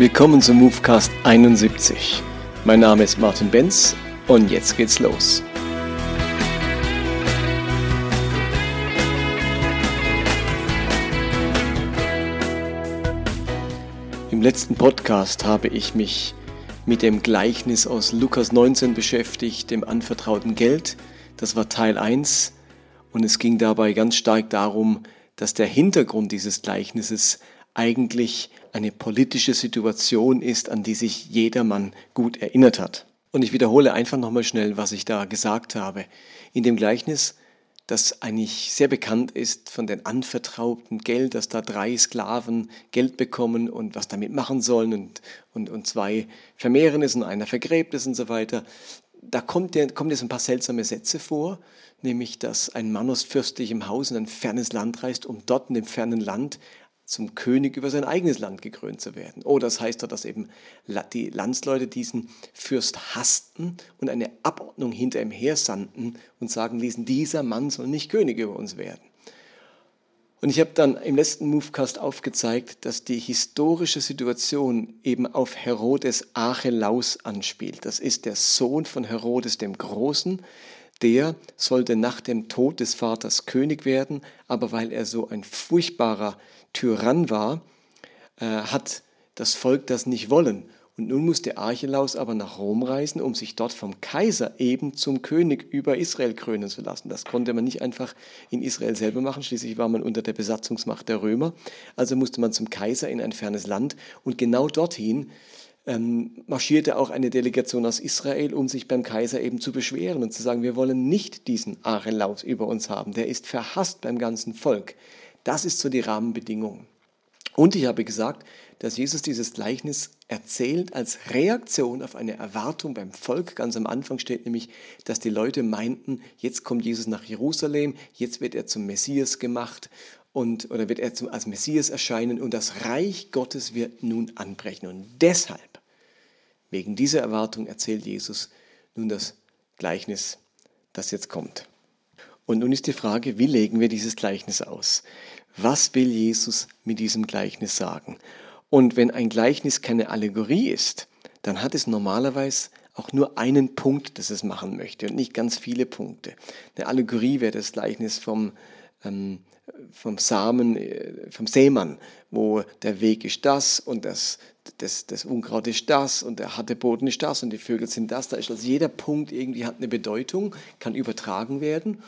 Willkommen zum Movecast 71. Mein Name ist Martin Benz und jetzt geht's los. Im letzten Podcast habe ich mich mit dem Gleichnis aus Lukas 19 beschäftigt, dem anvertrauten Geld. Das war Teil 1 und es ging dabei ganz stark darum, dass der Hintergrund dieses Gleichnisses eigentlich eine politische Situation ist, an die sich jedermann gut erinnert hat. Und ich wiederhole einfach nochmal schnell, was ich da gesagt habe. In dem Gleichnis, das eigentlich sehr bekannt ist von den anvertrauten Geld, dass da drei Sklaven Geld bekommen und was damit machen sollen und, und, und zwei vermehren es und einer vergräbt es und so weiter. Da kommt, der, kommt jetzt ein paar seltsame Sätze vor, nämlich, dass ein Mann aus fürstlichem Haus in ein fernes Land reist, um dort in dem fernen Land zum König über sein eigenes Land gekrönt zu werden. Oh, das heißt doch, dass eben die Landsleute diesen Fürst hassten und eine Abordnung hinter ihm her sandten und sagen ließen, dieser Mann soll nicht König über uns werden. Und ich habe dann im letzten Movecast aufgezeigt, dass die historische Situation eben auf Herodes Archelaus anspielt. Das ist der Sohn von Herodes dem Großen. Der sollte nach dem Tod des Vaters König werden, aber weil er so ein furchtbarer Tyrann war, äh, hat das Volk das nicht wollen. Und nun musste Archelaus aber nach Rom reisen, um sich dort vom Kaiser eben zum König über Israel krönen zu lassen. Das konnte man nicht einfach in Israel selber machen, schließlich war man unter der Besatzungsmacht der Römer. Also musste man zum Kaiser in ein fernes Land und genau dorthin ähm, marschierte auch eine Delegation aus Israel, um sich beim Kaiser eben zu beschweren und zu sagen, wir wollen nicht diesen Archelaus über uns haben, der ist verhasst beim ganzen Volk. Das ist so die Rahmenbedingung. Und ich habe gesagt, dass Jesus dieses Gleichnis erzählt als Reaktion auf eine Erwartung beim Volk. Ganz am Anfang steht nämlich, dass die Leute meinten, jetzt kommt Jesus nach Jerusalem, jetzt wird er zum Messias gemacht und, oder wird er zum, als Messias erscheinen und das Reich Gottes wird nun anbrechen. Und deshalb, wegen dieser Erwartung, erzählt Jesus nun das Gleichnis, das jetzt kommt. Und nun ist die Frage, wie legen wir dieses Gleichnis aus? Was will Jesus mit diesem Gleichnis sagen? Und wenn ein Gleichnis keine Allegorie ist, dann hat es normalerweise auch nur einen Punkt, das es machen möchte und nicht ganz viele Punkte. Eine Allegorie wäre das Gleichnis vom, ähm, vom Samen, äh, vom Sämann, wo der Weg ist das und das, das, das Unkraut ist das und der harte Boden ist das und die Vögel sind das. Da ist also jeder Punkt irgendwie hat eine Bedeutung, kann übertragen werden.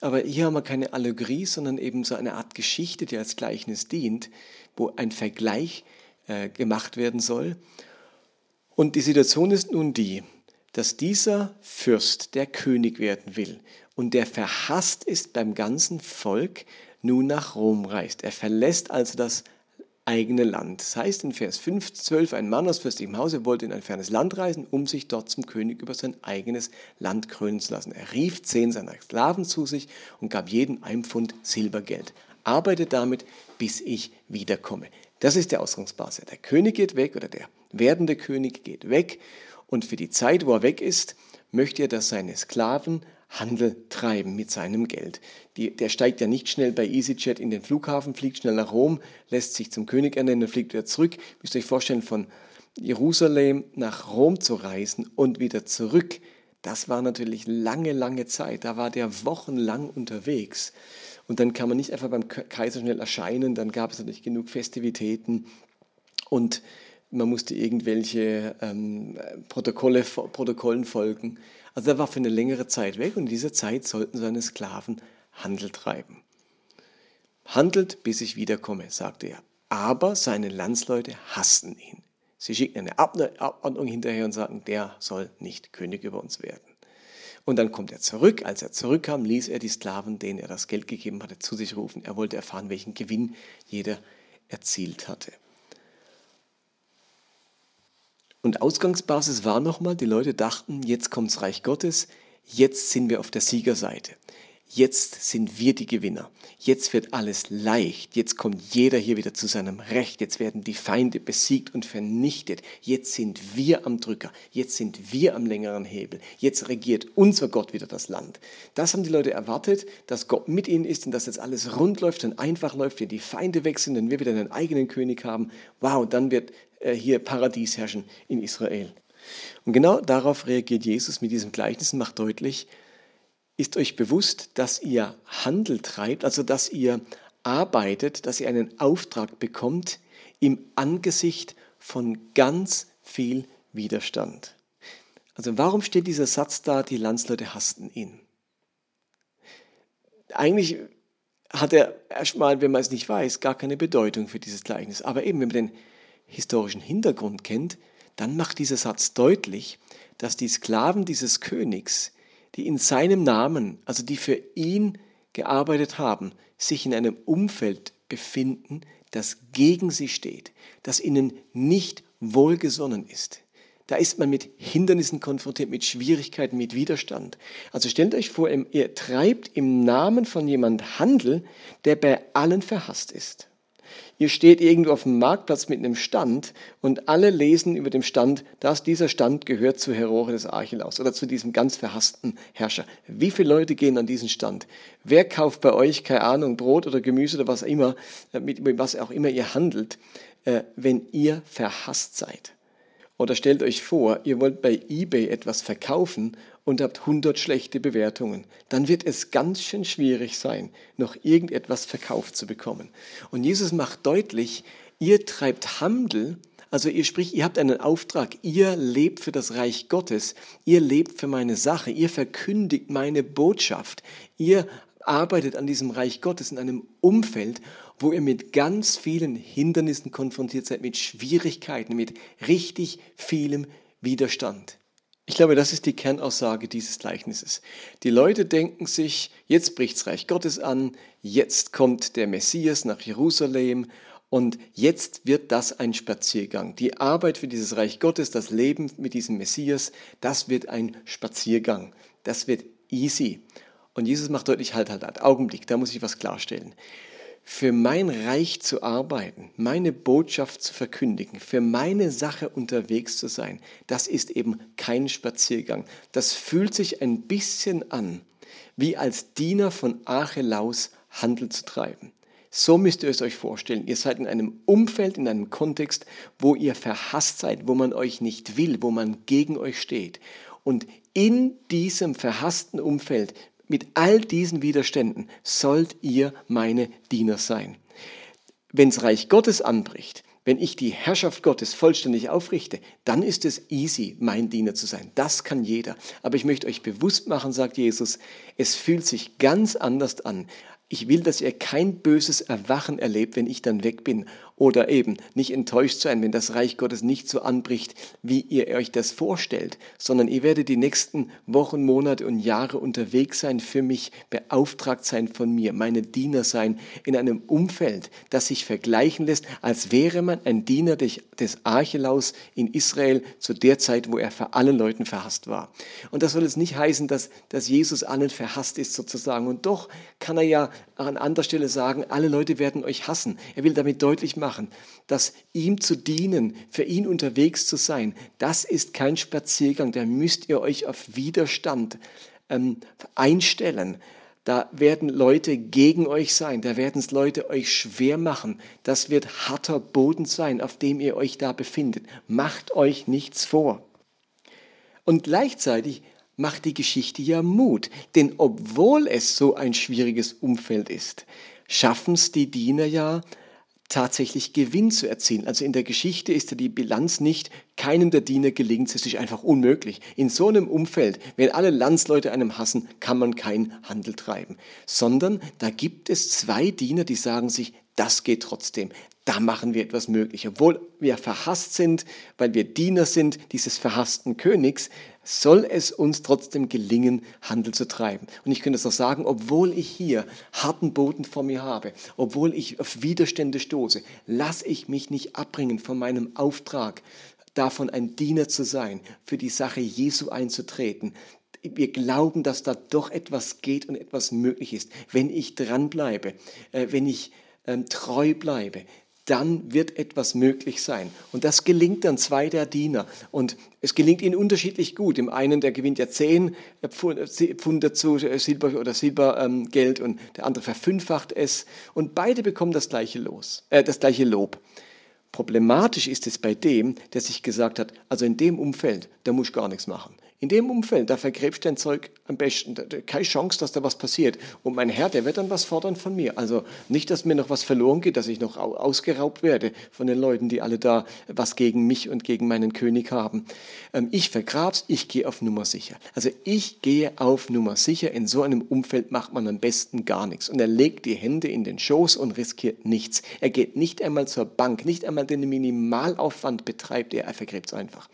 Aber hier haben wir keine Allegorie, sondern eben so eine Art Geschichte, die als Gleichnis dient, wo ein Vergleich äh, gemacht werden soll. Und die Situation ist nun die, dass dieser Fürst, der König werden will und der verhasst ist beim ganzen Volk, nun nach Rom reist. Er verlässt also das eigene Land. Das heißt in Vers 5, 12, ein Mann aus fürstlichem Hause wollte in ein fernes Land reisen, um sich dort zum König über sein eigenes Land krönen zu lassen. Er rief zehn seiner Sklaven zu sich und gab jedem ein Pfund Silbergeld. Arbeite damit, bis ich wiederkomme. Das ist der Ausgangsbasis. Der König geht weg oder der werdende König geht weg und für die Zeit, wo er weg ist, möchte er, dass seine Sklaven Handel treiben mit seinem Geld. Die, der steigt ja nicht schnell bei EasyJet in den Flughafen, fliegt schnell nach Rom, lässt sich zum König ernennen fliegt wieder zurück. Müsst ihr euch vorstellen, von Jerusalem nach Rom zu reisen und wieder zurück. Das war natürlich lange, lange Zeit. Da war der wochenlang unterwegs. Und dann kann man nicht einfach beim Kaiser schnell erscheinen. Dann gab es natürlich genug Festivitäten. Und man musste irgendwelche ähm, Protokolle, Protokollen folgen. Also er war für eine längere Zeit weg und in dieser Zeit sollten seine Sklaven Handel treiben. Handelt, bis ich wiederkomme, sagte er. Aber seine Landsleute hassten ihn. Sie schickten eine Abordnung hinterher und sagten, der soll nicht König über uns werden. Und dann kommt er zurück. Als er zurückkam, ließ er die Sklaven, denen er das Geld gegeben hatte, zu sich rufen. Er wollte erfahren, welchen Gewinn jeder erzielt hatte. Und Ausgangsbasis war nochmal, die Leute dachten, jetzt kommt das Reich Gottes, jetzt sind wir auf der Siegerseite. Jetzt sind wir die Gewinner. Jetzt wird alles leicht. Jetzt kommt jeder hier wieder zu seinem Recht. Jetzt werden die Feinde besiegt und vernichtet. Jetzt sind wir am Drücker. Jetzt sind wir am längeren Hebel. Jetzt regiert unser Gott wieder das Land. Das haben die Leute erwartet, dass Gott mit ihnen ist und dass jetzt alles rund läuft und einfach läuft, wir die Feinde sind und wir wieder einen eigenen König haben. Wow, dann wird hier Paradies herrschen in Israel. Und genau darauf reagiert Jesus mit diesem Gleichnis und macht deutlich, ist euch bewusst, dass ihr Handel treibt, also dass ihr arbeitet, dass ihr einen Auftrag bekommt im Angesicht von ganz viel Widerstand. Also warum steht dieser Satz da, die Landsleute hassten ihn? Eigentlich hat er erstmal, wenn man es nicht weiß, gar keine Bedeutung für dieses Gleichnis. Aber eben, wenn man den historischen Hintergrund kennt, dann macht dieser Satz deutlich, dass die Sklaven dieses Königs, die in seinem Namen, also die für ihn gearbeitet haben, sich in einem Umfeld befinden, das gegen sie steht, das ihnen nicht wohlgesonnen ist. Da ist man mit Hindernissen konfrontiert, mit Schwierigkeiten, mit Widerstand. Also stellt euch vor, ihr treibt im Namen von jemand Handel, der bei allen verhasst ist. Ihr steht irgendwo auf dem Marktplatz mit einem Stand und alle lesen über dem Stand, dass dieser Stand gehört zu Herore des Archelaus oder zu diesem ganz verhassten Herrscher. Wie viele Leute gehen an diesen Stand? Wer kauft bei euch, keine Ahnung, Brot oder Gemüse oder was immer, äh, mit was auch immer ihr handelt, äh, wenn ihr verhasst seid? Oder stellt euch vor, ihr wollt bei eBay etwas verkaufen und habt 100 schlechte Bewertungen. Dann wird es ganz schön schwierig sein, noch irgendetwas verkauft zu bekommen. Und Jesus macht deutlich, ihr treibt Handel, also ihr spricht, ihr habt einen Auftrag, ihr lebt für das Reich Gottes, ihr lebt für meine Sache, ihr verkündigt meine Botschaft, ihr arbeitet an diesem Reich Gottes in einem Umfeld, wo ihr mit ganz vielen Hindernissen konfrontiert seid, mit Schwierigkeiten, mit richtig vielem Widerstand. Ich glaube, das ist die Kernaussage dieses Gleichnisses. Die Leute denken sich, jetzt bricht das Reich Gottes an, jetzt kommt der Messias nach Jerusalem und jetzt wird das ein Spaziergang. Die Arbeit für dieses Reich Gottes, das Leben mit diesem Messias, das wird ein Spaziergang. Das wird easy. Und Jesus macht deutlich, halt, halt, halt, Augenblick, da muss ich was klarstellen für mein Reich zu arbeiten, meine Botschaft zu verkündigen, für meine Sache unterwegs zu sein, das ist eben kein Spaziergang. Das fühlt sich ein bisschen an, wie als Diener von Archelaus Handel zu treiben. So müsst ihr es euch vorstellen. Ihr seid in einem Umfeld, in einem Kontext, wo ihr verhasst seid, wo man euch nicht will, wo man gegen euch steht. Und in diesem verhassten Umfeld mit all diesen Widerständen sollt ihr meine Diener sein. Wenns Reich Gottes anbricht, wenn ich die Herrschaft Gottes vollständig aufrichte, dann ist es easy, mein Diener zu sein. Das kann jeder. Aber ich möchte euch bewusst machen, sagt Jesus, es fühlt sich ganz anders an. Ich will, dass ihr kein böses Erwachen erlebt, wenn ich dann weg bin oder eben nicht enttäuscht sein, wenn das Reich Gottes nicht so anbricht, wie ihr euch das vorstellt, sondern ihr werdet die nächsten Wochen, Monate und Jahre unterwegs sein, für mich beauftragt sein von mir, meine Diener sein, in einem Umfeld, das sich vergleichen lässt, als wäre man ein Diener des Archelaus in Israel zu der Zeit, wo er vor allen Leuten verhasst war. Und das soll jetzt nicht heißen, dass, dass Jesus allen verhasst ist sozusagen. Und doch kann er ja an anderer Stelle sagen, alle Leute werden euch hassen. Er will damit deutlich machen, machen, dass ihm zu dienen, für ihn unterwegs zu sein, das ist kein Spaziergang, da müsst ihr euch auf Widerstand ähm, einstellen. Da werden Leute gegen euch sein, da werden es Leute euch schwer machen. Das wird harter Boden sein, auf dem ihr euch da befindet. Macht euch nichts vor. Und gleichzeitig macht die Geschichte ja Mut, denn obwohl es so ein schwieriges Umfeld ist, schaffen es die Diener ja, tatsächlich Gewinn zu erzielen. Also in der Geschichte ist ja die Bilanz nicht, keinem der Diener gelingt es, ist einfach unmöglich. In so einem Umfeld, wenn alle Landsleute einem hassen, kann man keinen Handel treiben. Sondern da gibt es zwei Diener, die sagen sich, das geht trotzdem. Da machen wir etwas möglich. Obwohl wir verhasst sind, weil wir Diener sind dieses verhassten Königs, soll es uns trotzdem gelingen, Handel zu treiben. Und ich könnte es auch sagen, obwohl ich hier harten Boden vor mir habe, obwohl ich auf Widerstände stoße, lasse ich mich nicht abbringen von meinem Auftrag, davon ein Diener zu sein, für die Sache Jesu einzutreten, wir glauben, dass da doch etwas geht und etwas möglich ist. Wenn ich dranbleibe, äh, wenn ich ähm, treu bleibe, dann wird etwas möglich sein. Und das gelingt dann zwei der Diener. Und es gelingt ihnen unterschiedlich gut. Dem einen, der gewinnt ja zehn Pfund dazu, äh, Silber oder Silbergeld, und der andere verfünffacht es. Und beide bekommen das gleiche Los, äh, das gleiche Lob. Problematisch ist es bei dem, der sich gesagt hat, also in dem Umfeld, da muss ich gar nichts machen. In dem Umfeld, da vergräbst du dein Zeug am besten. Keine Chance, dass da was passiert. Und mein Herr, der wird dann was fordern von mir. Also nicht, dass mir noch was verloren geht, dass ich noch ausgeraubt werde von den Leuten, die alle da was gegen mich und gegen meinen König haben. Ähm, ich vergrab's, ich gehe auf Nummer sicher. Also ich gehe auf Nummer sicher. In so einem Umfeld macht man am besten gar nichts. Und er legt die Hände in den Schoß und riskiert nichts. Er geht nicht einmal zur Bank, nicht einmal den Minimalaufwand betreibt er, er vergräbt es einfach.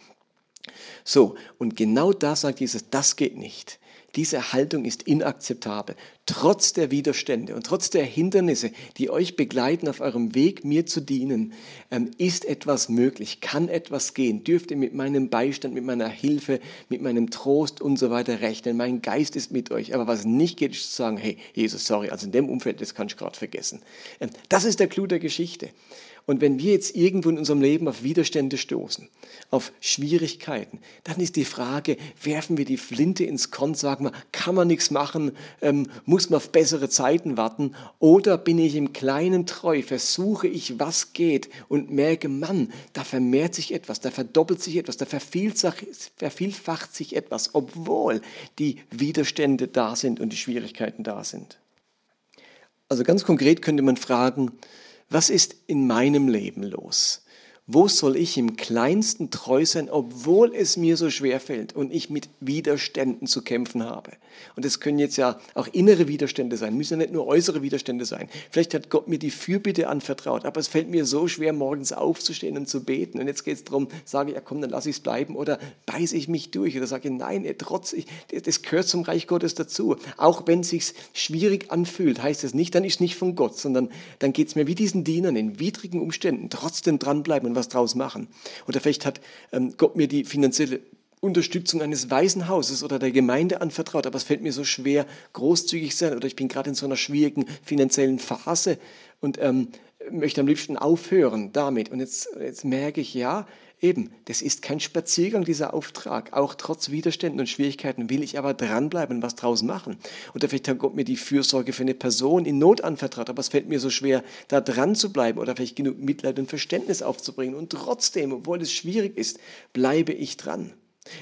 So, und genau da sagt Jesus, das geht nicht. Diese Haltung ist inakzeptabel. Trotz der Widerstände und trotz der Hindernisse, die euch begleiten auf eurem Weg, mir zu dienen, ähm, ist etwas möglich, kann etwas gehen. Dürft ihr mit meinem Beistand, mit meiner Hilfe, mit meinem Trost und so weiter rechnen. Mein Geist ist mit euch. Aber was nicht geht, ist zu sagen, hey, Jesus, sorry, also in dem Umfeld, das kann ich gerade vergessen. Ähm, das ist der Clou der Geschichte. Und wenn wir jetzt irgendwo in unserem Leben auf Widerstände stoßen, auf Schwierigkeiten, dann ist die Frage, werfen wir die Flinte ins Korn, sagen wir, kann man nichts machen, ähm, muss man auf bessere Zeiten warten, oder bin ich im Kleinen treu, versuche ich, was geht und merke, Mann, da vermehrt sich etwas, da verdoppelt sich etwas, da vervielfacht sich etwas, obwohl die Widerstände da sind und die Schwierigkeiten da sind. Also ganz konkret könnte man fragen, was ist in meinem Leben los? Wo soll ich im kleinsten treu sein, obwohl es mir so schwer fällt und ich mit Widerständen zu kämpfen habe? Und es können jetzt ja auch innere Widerstände sein, müssen ja nicht nur äußere Widerstände sein. Vielleicht hat Gott mir die Fürbitte anvertraut, aber es fällt mir so schwer, morgens aufzustehen und zu beten. Und jetzt geht es darum, sage ich, ja komm, dann lasse ich es bleiben oder beiße ich mich durch oder sage nein, trotz, ich, das gehört zum Reich Gottes dazu. Auch wenn es sich schwierig anfühlt, heißt es nicht, dann ist es nicht von Gott, sondern dann geht es mir wie diesen Dienern in widrigen Umständen trotzdem dranbleiben was draus machen. Oder vielleicht hat ähm, Gott mir die finanzielle Unterstützung eines Waisenhauses oder der Gemeinde anvertraut, aber es fällt mir so schwer, großzügig sein oder ich bin gerade in so einer schwierigen finanziellen Phase und ähm, möchte am liebsten aufhören damit. Und jetzt, jetzt merke ich, ja, Eben, das ist kein Spaziergang, dieser Auftrag. Auch trotz Widerständen und Schwierigkeiten will ich aber dranbleiben und was draus machen. Oder vielleicht Gott mir die Fürsorge für eine Person in Not anvertraut, aber es fällt mir so schwer, da dran zu bleiben oder vielleicht genug Mitleid und Verständnis aufzubringen. Und trotzdem, obwohl es schwierig ist, bleibe ich dran.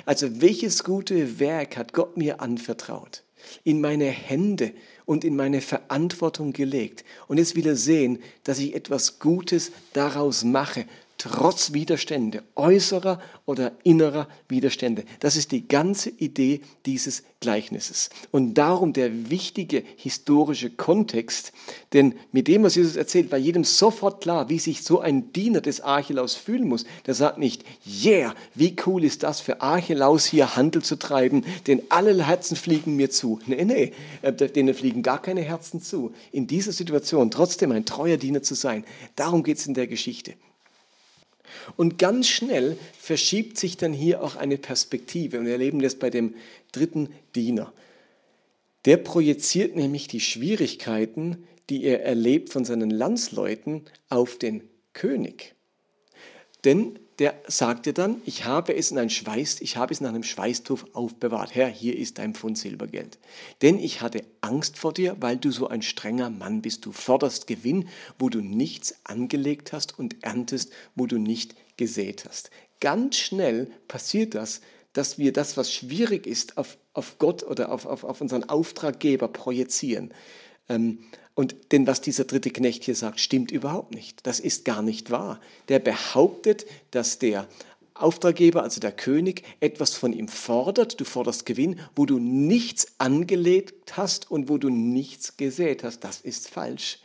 Also welches gute Werk hat Gott mir anvertraut? In meine Hände und in meine Verantwortung gelegt. Und jetzt will er sehen, dass ich etwas Gutes daraus mache, trotz Widerstände, äußerer oder innerer Widerstände. Das ist die ganze Idee dieses Gleichnisses. Und darum der wichtige historische Kontext, denn mit dem, was Jesus erzählt, war jedem sofort klar, wie sich so ein Diener des Archelaus fühlen muss. Der sagt nicht, yeah, wie cool ist das für Archelaus hier Handel zu treiben, denn alle Herzen fliegen mir zu. Nee, nee, äh, denen fliegen gar keine Herzen zu. In dieser Situation trotzdem ein treuer Diener zu sein, darum geht es in der Geschichte. Und ganz schnell verschiebt sich dann hier auch eine Perspektive. Und wir erleben das bei dem dritten Diener. Der projiziert nämlich die Schwierigkeiten, die er erlebt von seinen Landsleuten, auf den König. Denn der sagte dann, ich habe es in ein Schweiß, ich habe es in einem Schweißtuch aufbewahrt. Herr, hier ist dein Pfund Silbergeld. Denn ich hatte Angst vor dir, weil du so ein strenger Mann bist. Du forderst Gewinn, wo du nichts angelegt hast und erntest, wo du nicht gesät hast. Ganz schnell passiert das, dass wir das, was schwierig ist, auf, auf Gott oder auf, auf, auf unseren Auftraggeber projizieren. Ähm, und denn was dieser dritte Knecht hier sagt, stimmt überhaupt nicht. Das ist gar nicht wahr. Der behauptet, dass der Auftraggeber, also der König, etwas von ihm fordert, du forderst Gewinn, wo du nichts angelegt hast und wo du nichts gesät hast. Das ist falsch.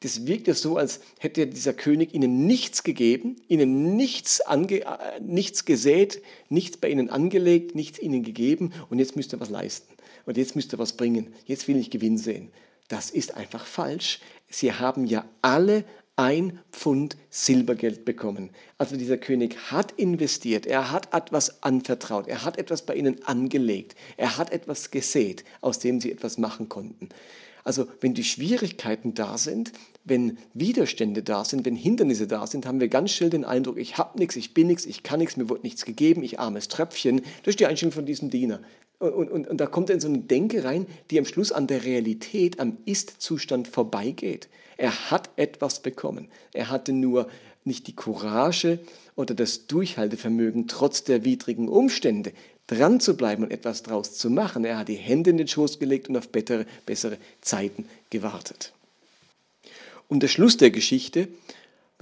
Das wirkt ja so, als hätte dieser König ihnen nichts gegeben, ihnen nichts, ange, äh, nichts gesät, nichts bei ihnen angelegt, nichts ihnen gegeben und jetzt müsst ihr was leisten. Und jetzt müsst ihr was bringen. Jetzt will ich Gewinn sehen. Das ist einfach falsch. Sie haben ja alle ein Pfund Silbergeld bekommen. Also dieser König hat investiert, er hat etwas anvertraut, er hat etwas bei ihnen angelegt, er hat etwas gesät, aus dem sie etwas machen konnten. Also wenn die Schwierigkeiten da sind, wenn Widerstände da sind, wenn Hindernisse da sind, haben wir ganz schnell den Eindruck, ich habe nichts, ich bin nichts, ich kann nichts, mir wird nichts gegeben, ich armes Tröpfchen. Ist die Einstellung von diesem Diener. Und, und, und da kommt er in so eine Denke rein, die am Schluss an der Realität, am Ist-Zustand vorbeigeht. Er hat etwas bekommen. Er hatte nur nicht die Courage oder das Durchhaltevermögen trotz der widrigen Umstände, dran zu bleiben und etwas draus zu machen. Er hat die Hände in den Schoß gelegt und auf bessere, bessere Zeiten gewartet. Und der Schluss der Geschichte,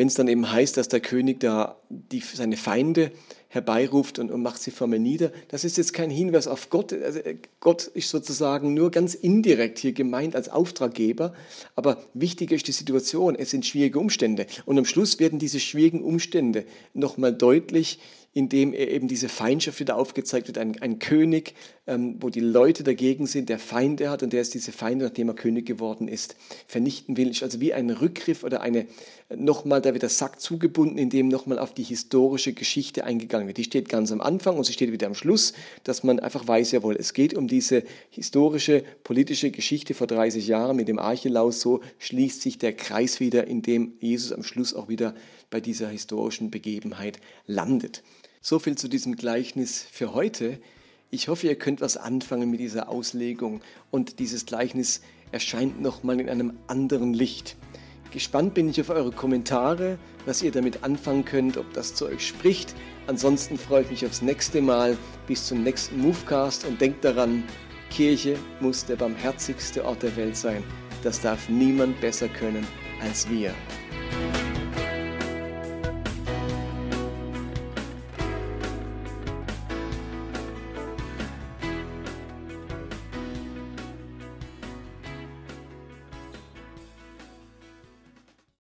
wenn es dann eben heißt, dass der König da die, seine Feinde herbeiruft und, und macht sie formell nieder. Das ist jetzt kein Hinweis auf Gott. Also äh, Gott ist sozusagen nur ganz indirekt hier gemeint als Auftraggeber. Aber wichtiger ist die Situation. Es sind schwierige Umstände. Und am Schluss werden diese schwierigen Umstände nochmal deutlich, indem eben diese Feindschaft wieder aufgezeigt wird. Ein, ein König, ähm, wo die Leute dagegen sind, der Feinde hat und der ist diese Feinde, nachdem er König geworden ist, vernichten will. Also wie ein Rückgriff oder eine, nochmal, da wird der Sack zugebunden, indem nochmal auf die historische Geschichte eingegangen wird. Die steht ganz am Anfang und sie steht wieder am Schluss, dass man einfach weiß, jawohl, es geht um diese historische, politische Geschichte vor 30 Jahren mit dem Archelaus. So schließt sich der Kreis wieder, indem Jesus am Schluss auch wieder bei dieser historischen Begebenheit landet. So viel zu diesem Gleichnis für heute. Ich hoffe, ihr könnt was anfangen mit dieser Auslegung und dieses Gleichnis erscheint nochmal in einem anderen Licht. Gespannt bin ich auf eure Kommentare, was ihr damit anfangen könnt, ob das zu euch spricht. Ansonsten freue ich mich aufs nächste Mal. Bis zum nächsten Movecast und denkt daran, Kirche muss der barmherzigste Ort der Welt sein. Das darf niemand besser können als wir.